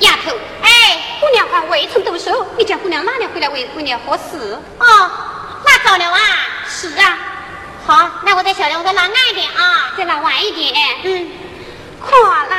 呀，丫头，哎，姑娘还未曾读书，你叫姑娘哪里回来为姑娘何事？哦，那早了啊。是啊，好，那我再小点，我再拉慢一点啊，再拉晚一点。嗯，快啦！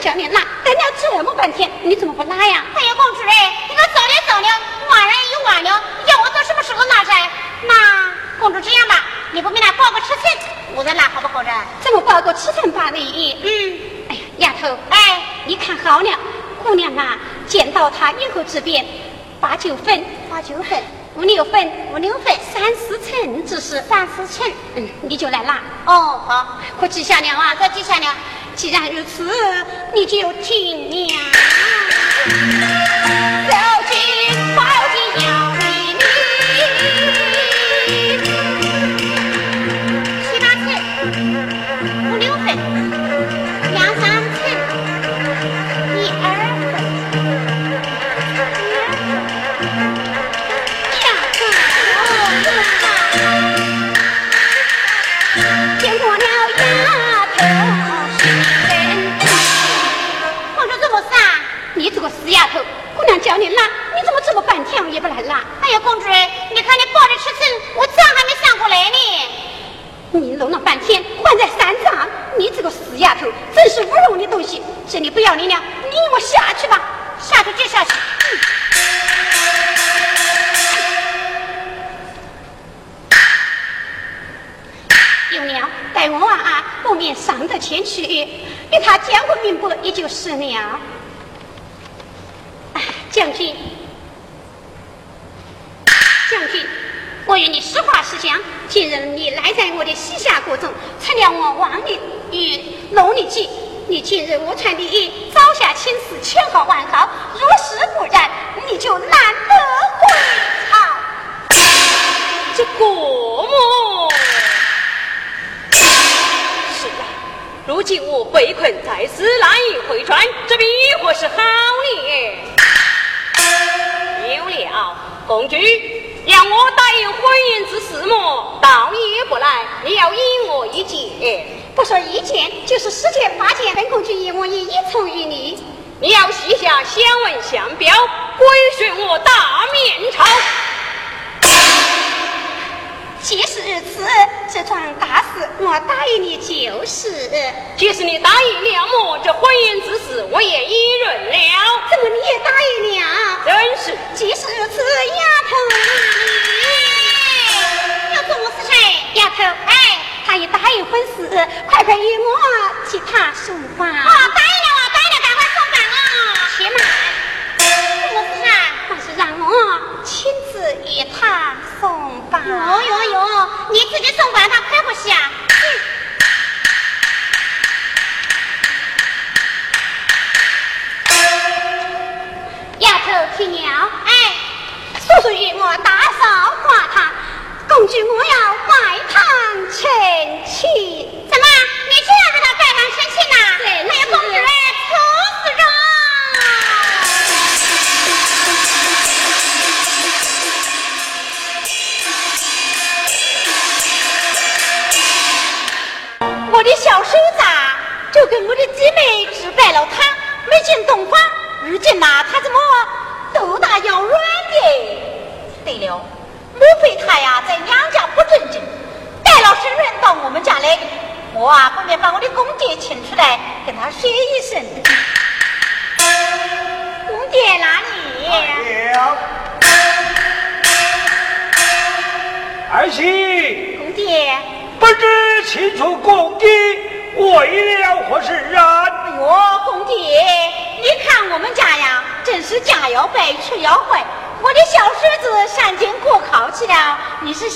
叫你拿，等了这么半天，你怎么不拿呀？哎呀，公主哎，你可早了早了，晚了又晚了，要我到什么时候拿噻？那公主这样吧，你不给他报个尺寸，我再拿好不好噻？怎么报个尺寸吧你？嗯，哎呀，丫头，哎，你看好了，姑娘啊，见到他以后这边八九分，八九分，五六分，五六分，三四寸只是，三四寸。嗯，你就来拿，哦，好，可记下了啊？可记下了。既然如此，你就听娘。叫你拉，你怎么这么半天也不来拉？哎呀，公主，你看你报的尺寸，我账还没算过来呢。你弄了半天还在三账，你这个死丫头，真是无用的东西！这里不要你了，你我下去吧，下去就下去。有了，待我啊，不免上得前去，与他见过面不也就是了。将军，将军，我与你实话实讲，今日你赖在我的膝下国中，吃了我望你与弄你计。你今日我穿的衣，朝下青丝，千好万好。如是不然，你就难得回朝。这国母。是啊，如今我被困在此，难以回转，这必或是好公举，要我答应婚姻之事么？倒也不来，你要依我一见。不说一见，就是十件八件，本公举一我也一从于你。你要卸下相文相标，归顺我大明朝。既是如此，这桩大事我答应你就是。即使你答应了我，这婚姻之事我也依认了。怎么你也答应了？真是，即使如此，丫头，要做我是谁？丫头，哎，他已答应婚事，快快与我去他书房。我，答应与他送房。哟哟哟，你自己送吧，他可不行啊。丫头听鸟，哎，叔叔与我打扫花堂，工具我要拜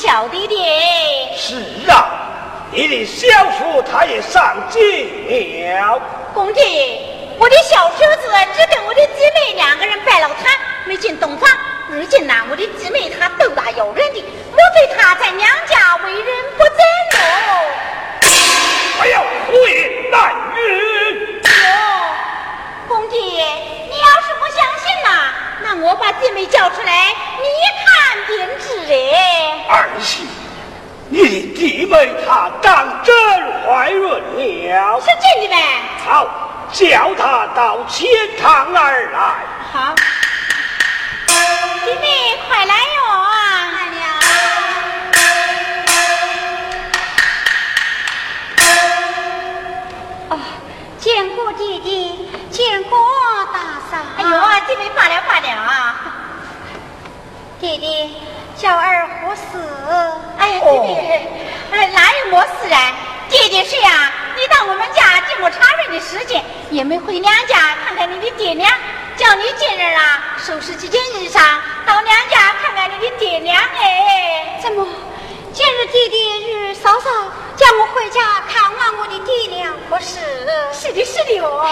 你是晓得的。是啊，你的小叔他也上京了。公爹，我的小叔子只跟我的姐妹两个人拜了堂，没进洞房。如今呐，我的姊妹她斗大有人的，莫非她在娘家为人不正喽？还要胡言乱语！哟，公爹，你要是不相信呐，那我把弟妹叫出来，你看便知哎。儿媳，你的弟妹她当真怀孕了？是真的呗？好，叫她到前堂而来。好。弟妹，快来哟！来了。哦，见过弟弟，见过大嫂。哎呦，弟妹罢了罢了。弟弟，小儿何事？哎呀，弟弟，哎，哪有么事啊？弟弟是呀，你到我们家这么长日的时间，也没回娘家看看你的爹娘。叫你今日啊，收拾几件衣裳，到娘家看看你的爹娘哎。怎么，今日弟弟与嫂嫂叫我回家看望我的爹娘，不是？是的，是的哦。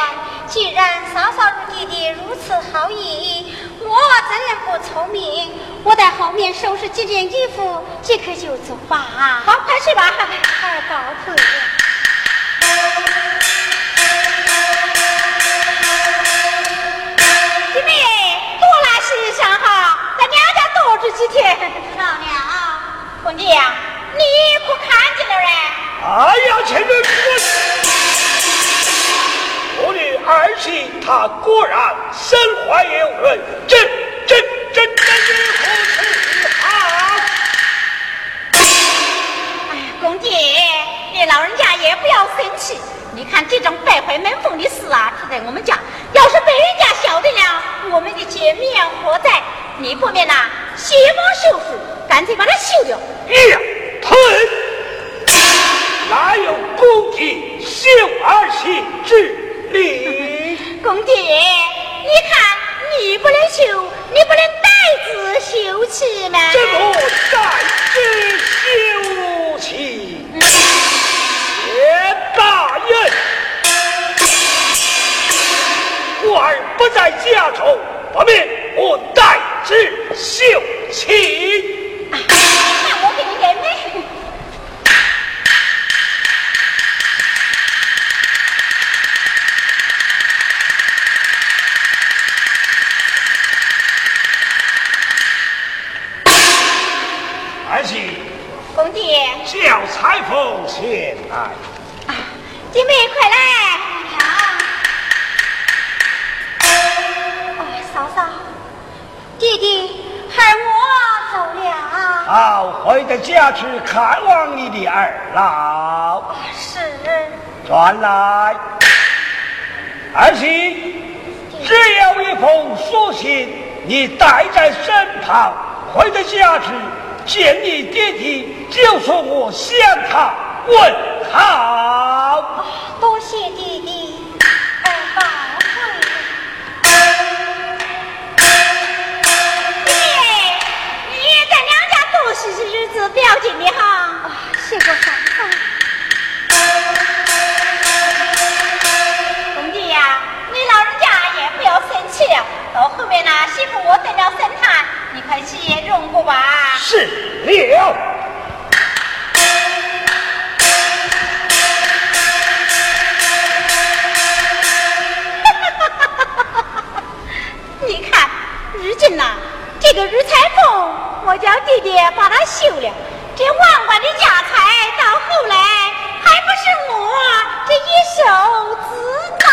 既然嫂嫂与弟弟如此好意，我怎能不聪明？我在后面收拾几件衣服，即刻就走吧。好，快去吧。二告辞。这几天老娘，公爹呀，你可看见了嘞？哎呀，前面我，我的儿媳她果然身怀有孕，真真真真是不是好？哎呀，公爹，你老人家也不要生气。你看这种败坏门风的事啊，他在我们家，要是被人家晓得了，我们的见面何在？你不免呐，邪魔术数，干脆把它休掉。呀，退！哪有公爹休儿媳之理？公爹，你看你不能休，你不能代子休妻吗？怎么代子休妻？谢大人，我儿不在家中，不免我代。是秀气，那我给你公爹，叫裁缝前来。啊姐妹快来。哦，嫂嫂。弟弟，孩我走了。好，回到家去看望你的二老。是。转来，儿媳，只有一封书信，你带在身旁。回到家去见你爹爹，就说我向他问好。多谢弟弟，二宝。是是日子不要紧的哈，啊谢过嫂嫂。公爹呀，你老人家也不要生气了。到后面呢，媳妇我等了生产，你快去容过吧。是了。你看，如今呐，这个日裁缝。我叫弟弟把它修了，这万贯的家财到后来还不是我这一手资担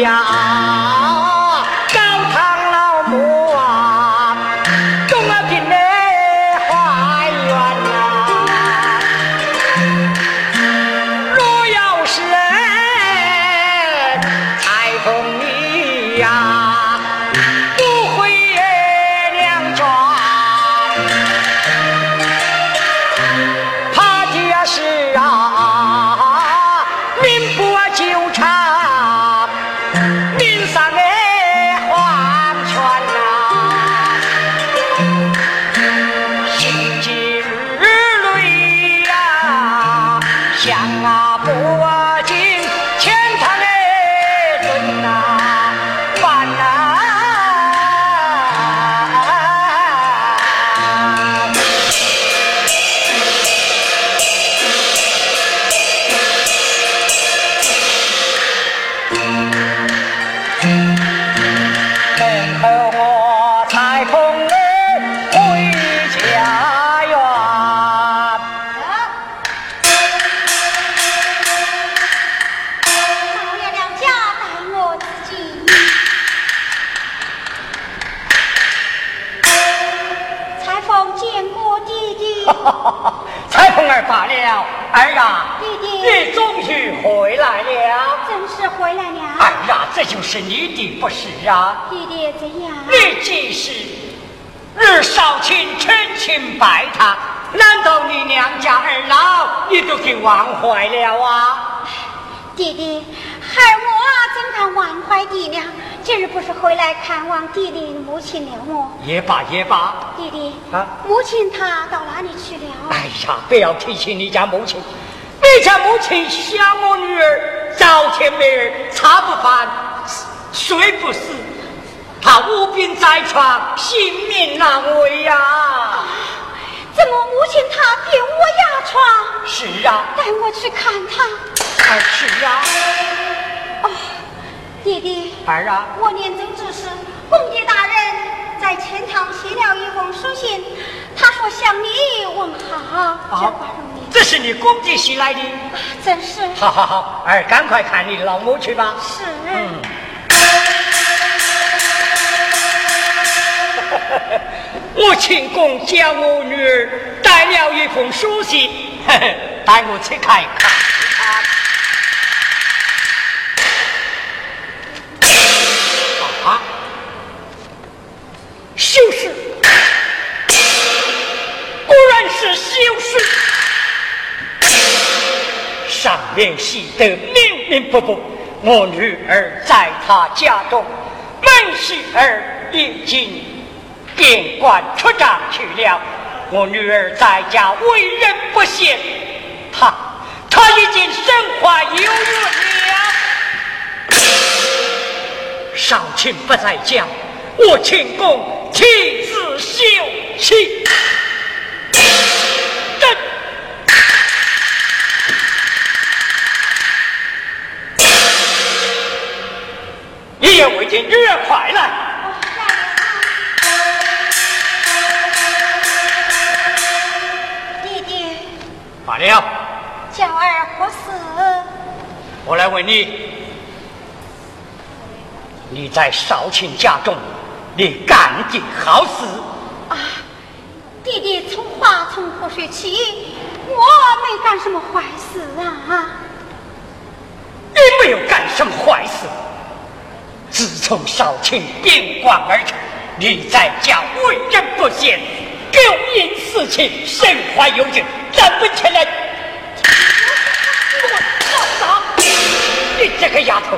呀。是回来了。儿啊，这就是你的不是啊！弟弟怎样？你既是日少卿成亲拜他，难道你娘家二老你都给忘怀了啊？弟弟，孩儿我怎敢忘怀爹娘？今日不是回来看望弟弟母亲了么？也罢也罢。弟弟啊，母亲她到哪里去了？哎呀，不要提起你家母亲，你家母亲想我女儿，早天没儿茶不饭。睡不死，他无病在床，性命难违呀！怎么母亲她病卧压床？是啊，带我去看她。儿是啊。哦，弟弟。儿啊。我年终之时，公爹大人在钱塘写了一封书信，他说向你问好。这是你公爹写来的？真是。好好好，儿赶快看你老母去吧。是。嗯。我请公叫我女儿带了一封书信，带我去看一看。上面写得明明不不，我女儿在他家中，门喜儿已经。便官出帐去了，我女儿在家为人不贤，她她已经身怀有孕了。少卿不在家，我请公亲自休息。未尽，女儿快来。罢了，叫儿何事？我来问你，你在少卿家中，你干尽好事啊？弟弟从花从河水起，我没干什么坏事啊！你没有干什么坏事。自从少卿边关而去，你在家为人不贤。勾引私情，身怀有罪，咱不前来。我操！你这个丫头，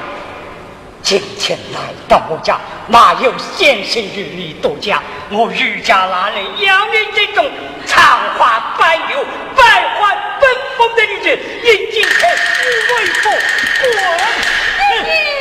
今天来到我家，哪有闲心与你度假？我余家哪里要你这种长花白柳、百花奔放的女子？你今天为父滚！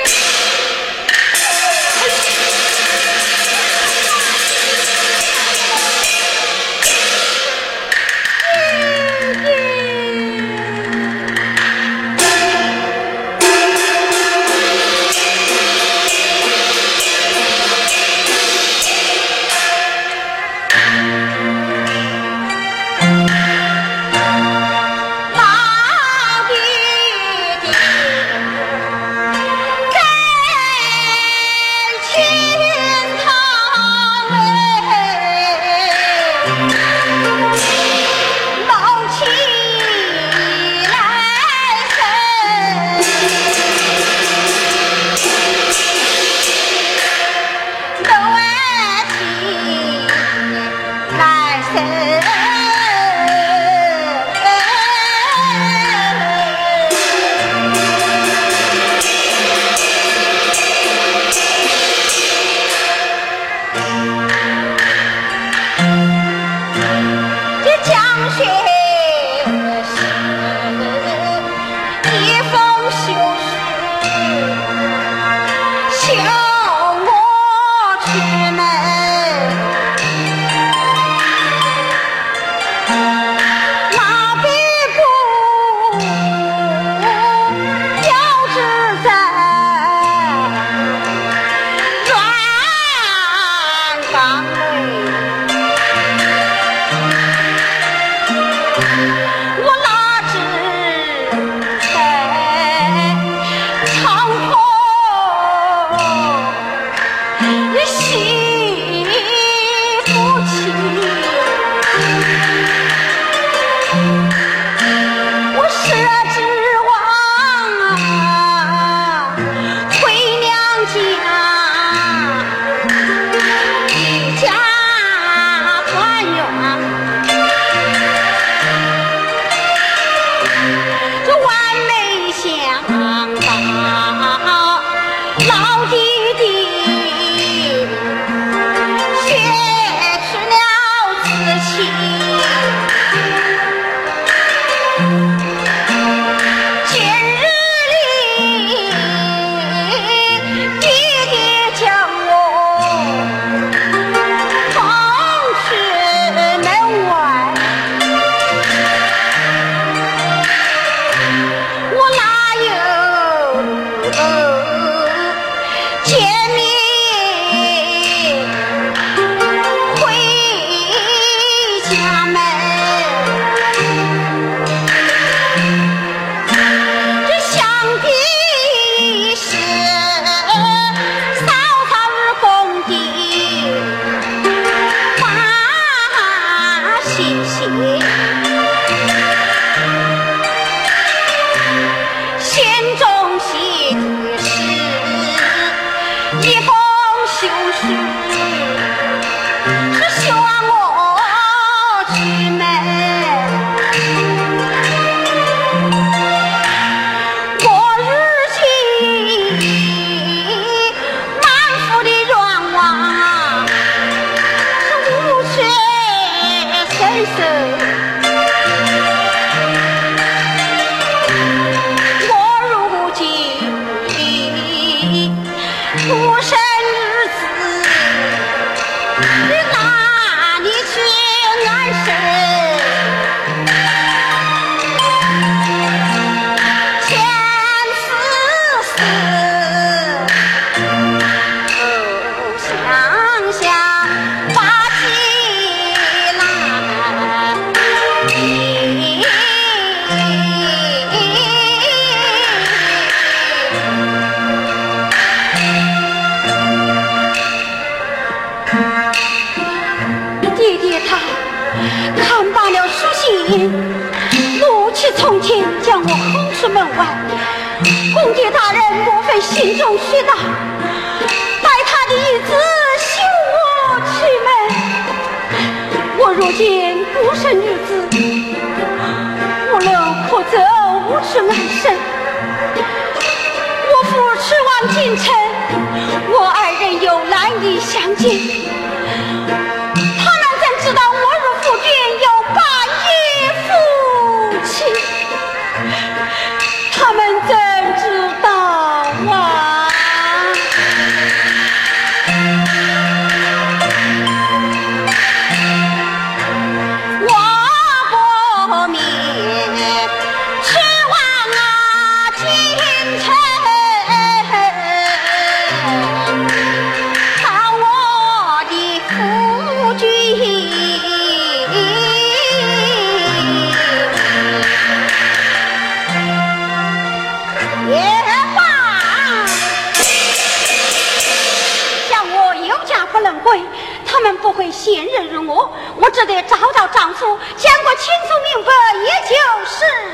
只得找到丈夫，将我清楚明白，也就是。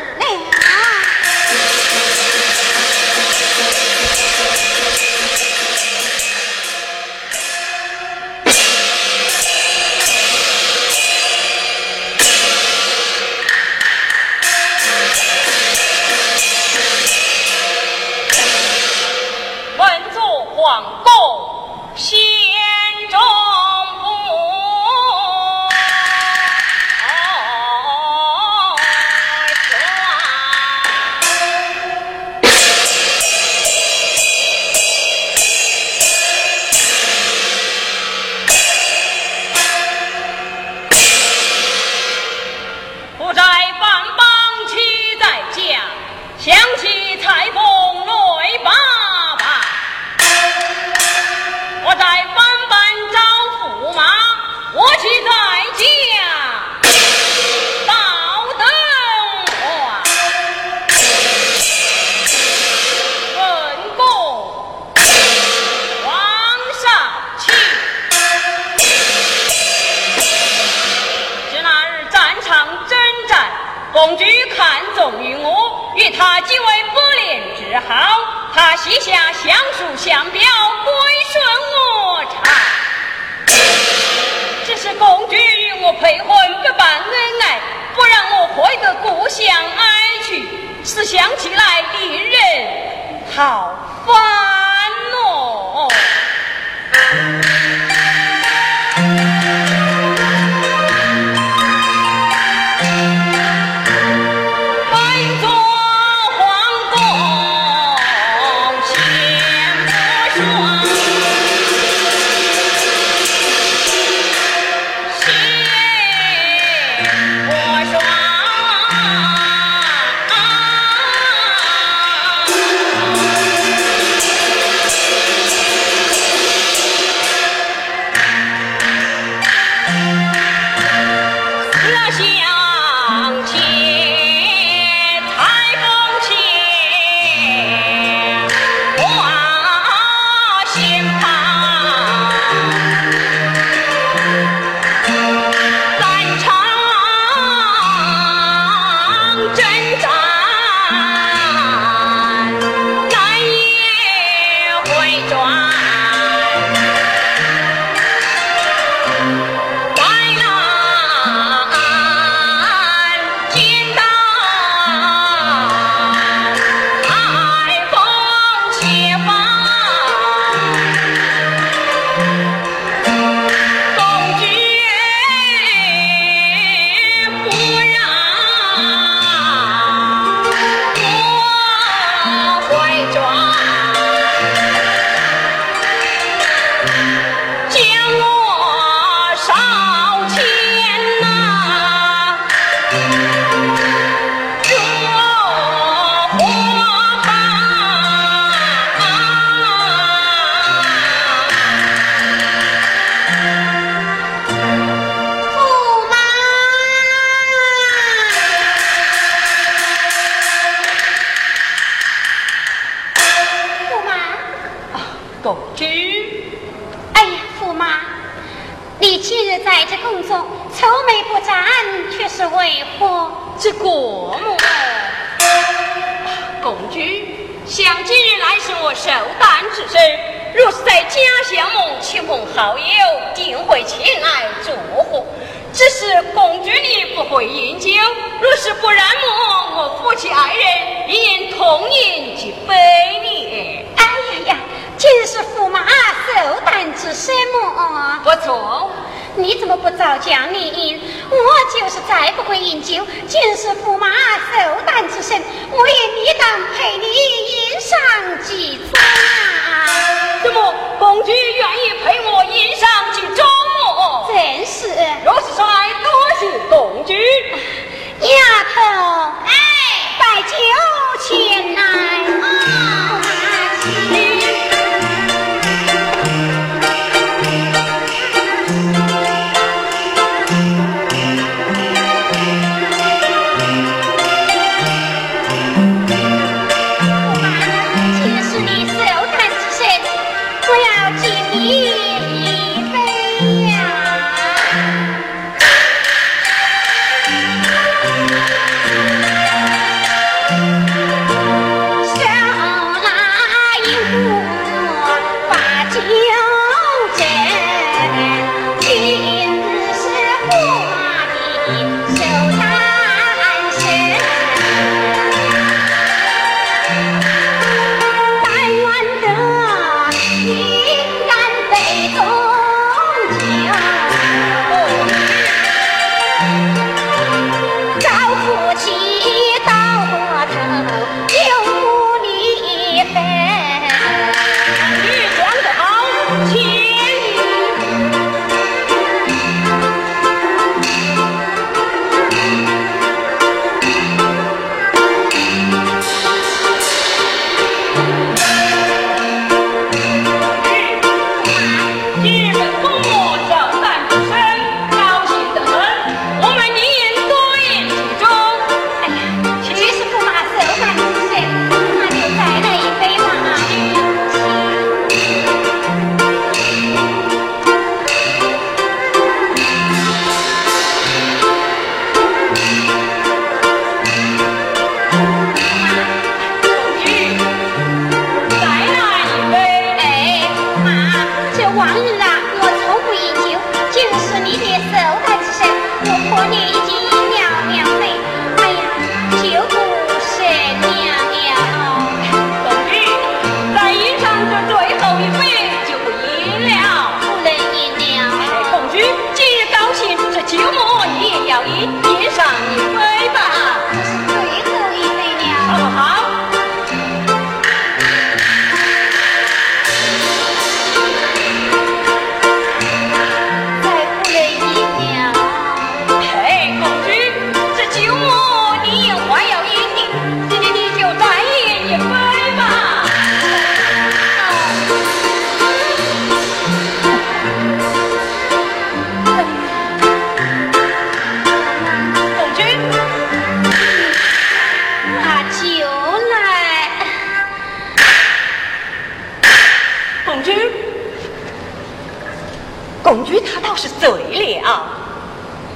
公主她倒是醉了，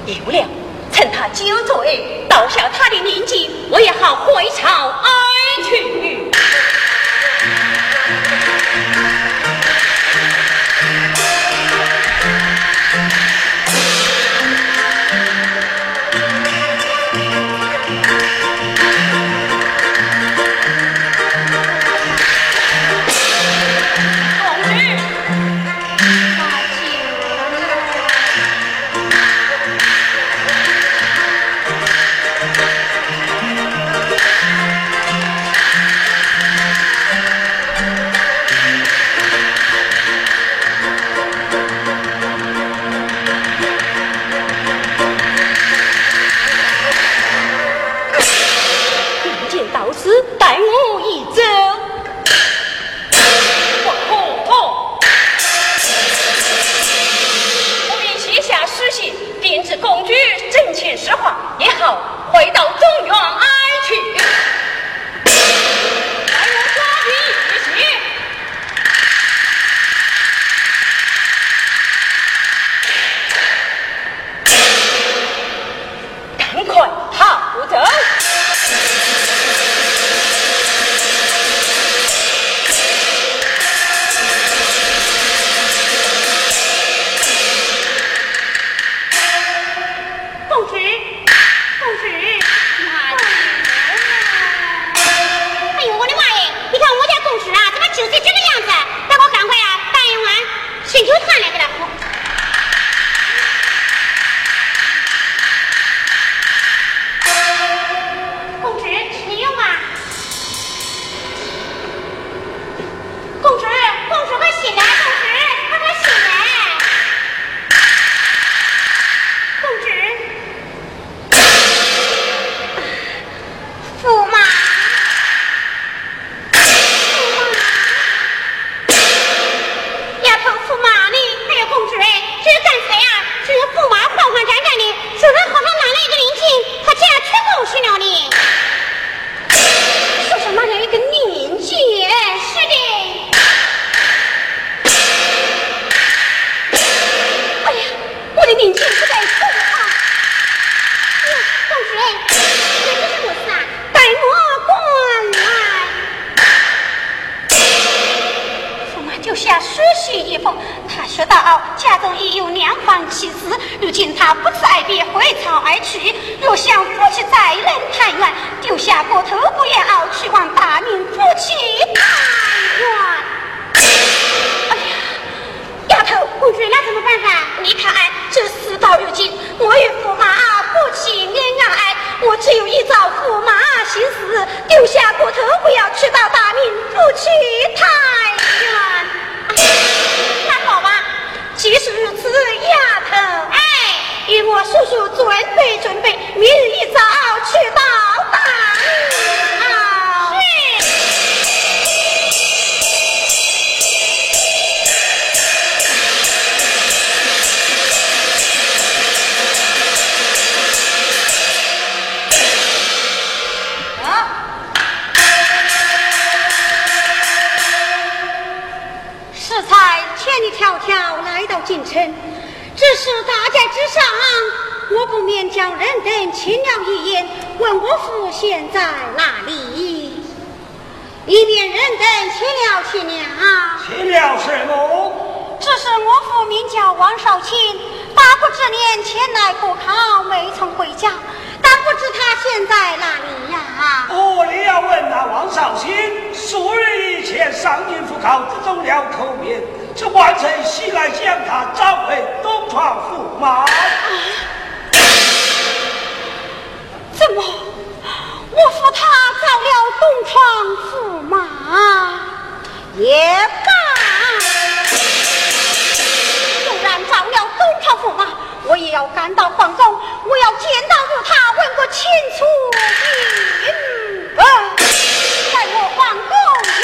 有了，趁他酒醉，倒下他的年纪，我也好回朝哀去。叫人等亲了一眼，问我父现在哪里。一面人等亲了亲娘，亲了什么？只是我父名叫王少卿，八国之年前来赴考，没曾回家，但不知他现在哪里呀、啊？哦，你要问那王少卿，数日以前上京赴考，之中了口面，这完成喜来将他召回东床驸马。怎么？我扶他到了东窗驸马也罢。纵然找了东窗驸马我也要赶到皇宫我要见到他问个清楚明白在我皇宫里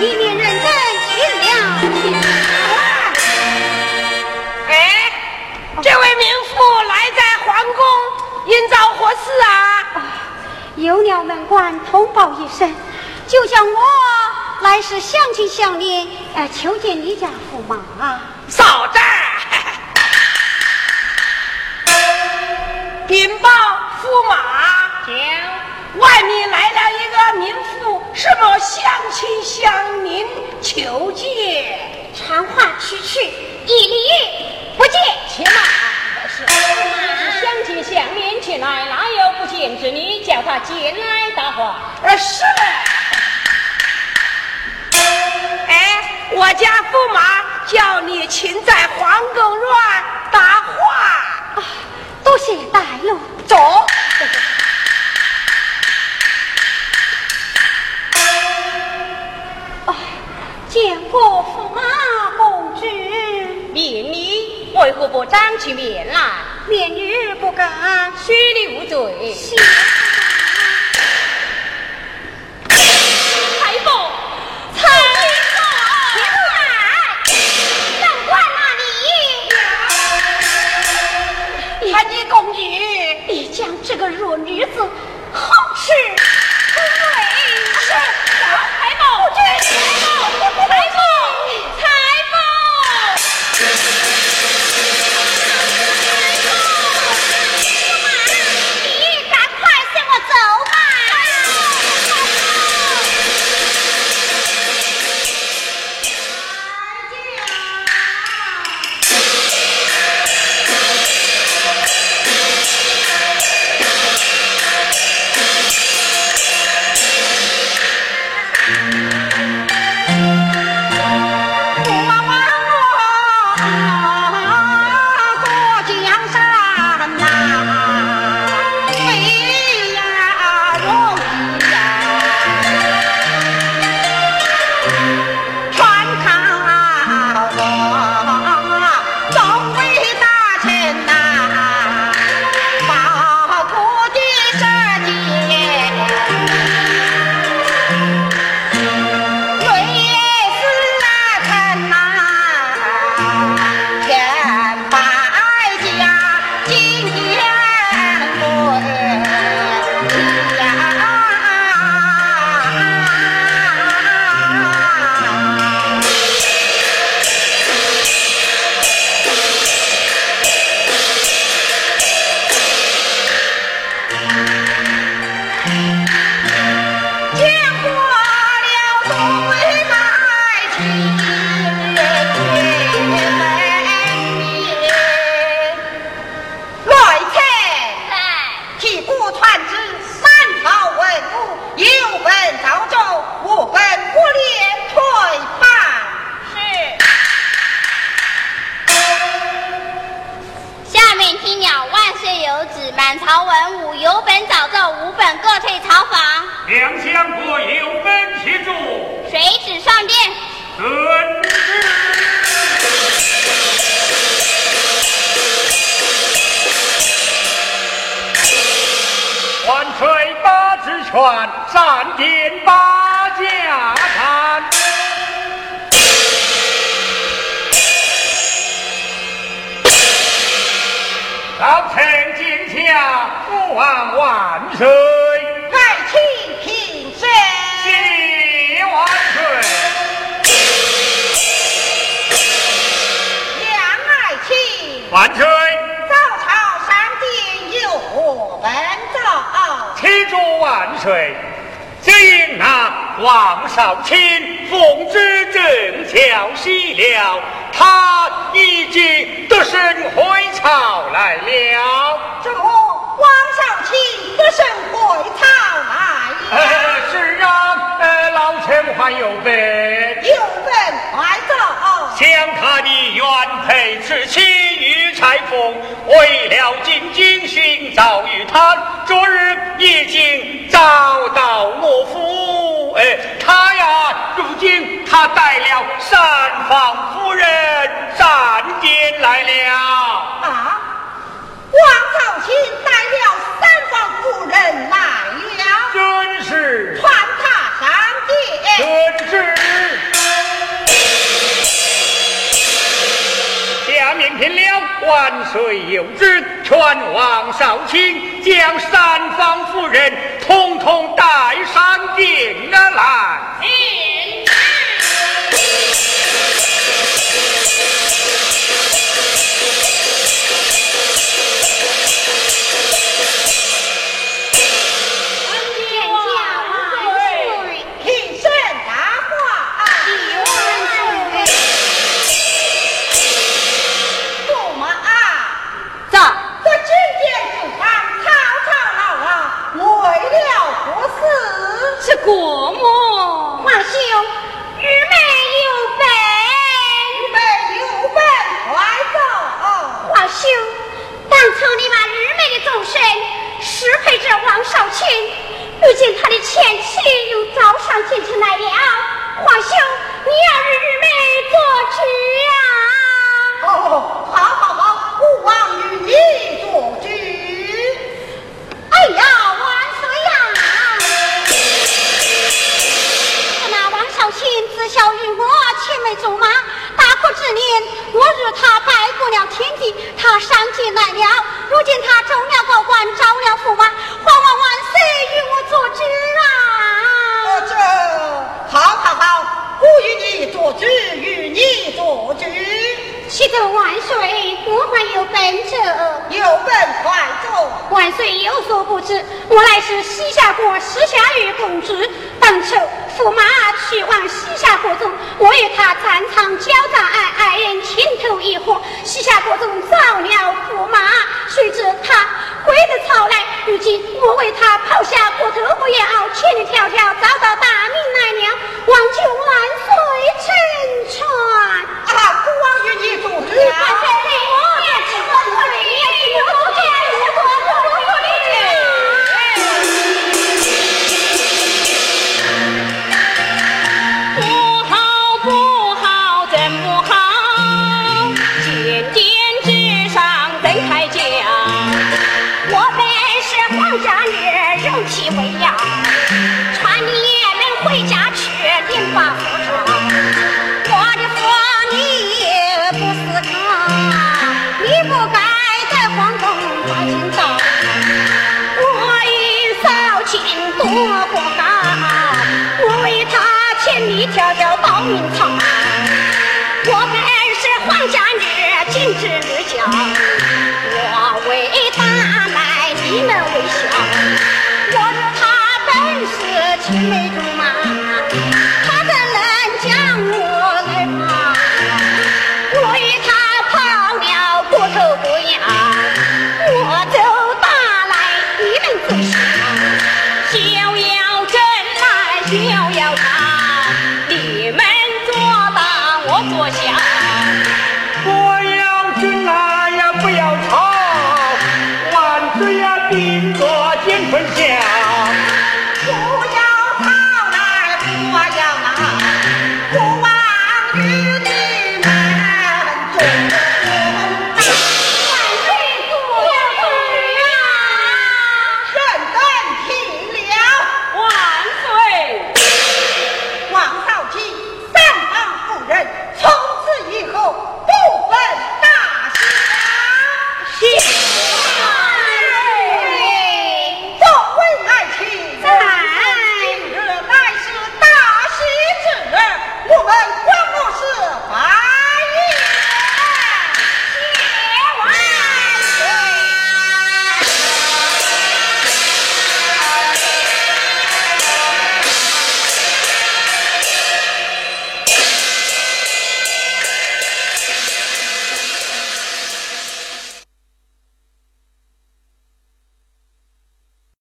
以免认真去了。哎，这位名妇来在皇宫，因遭何事啊？有鸟门官通报一声，就像我来是相亲相恋，呃，求见你家驸马。嫂子，禀报驸马，请外面来了一个民妇，什么相亲相邻求见，传话去去，一礼不见。且慢，是是相亲相恋前来，哪有不见之理？叫他进来答话。呃，是。哎，我家驸马叫你请在皇宫院答话。啊，多谢大路，走。见过驸马公主。免礼，为何不张起面来？面日不敢，许你无罪。裁缝，裁缝，来，长官那里？潘金公主，你将这个弱女子好吃不为是万岁，早朝上殿有何文奏？启奏万岁。今那王少卿奉旨正巧西了，他已经得胜回朝来了。这王少卿得胜回朝来呃，，是啊，呃，老臣还有本。有本快走。想他的原配之妻玉裁缝，为了进京寻找于他，昨日已经找到我府。哎，他呀，如今他带了三房夫人上殿来了。啊，王少卿带了三方夫人来了，军是传他上殿。军是，下面听了万岁有旨，传王少卿将三方夫人通通带上殿而来。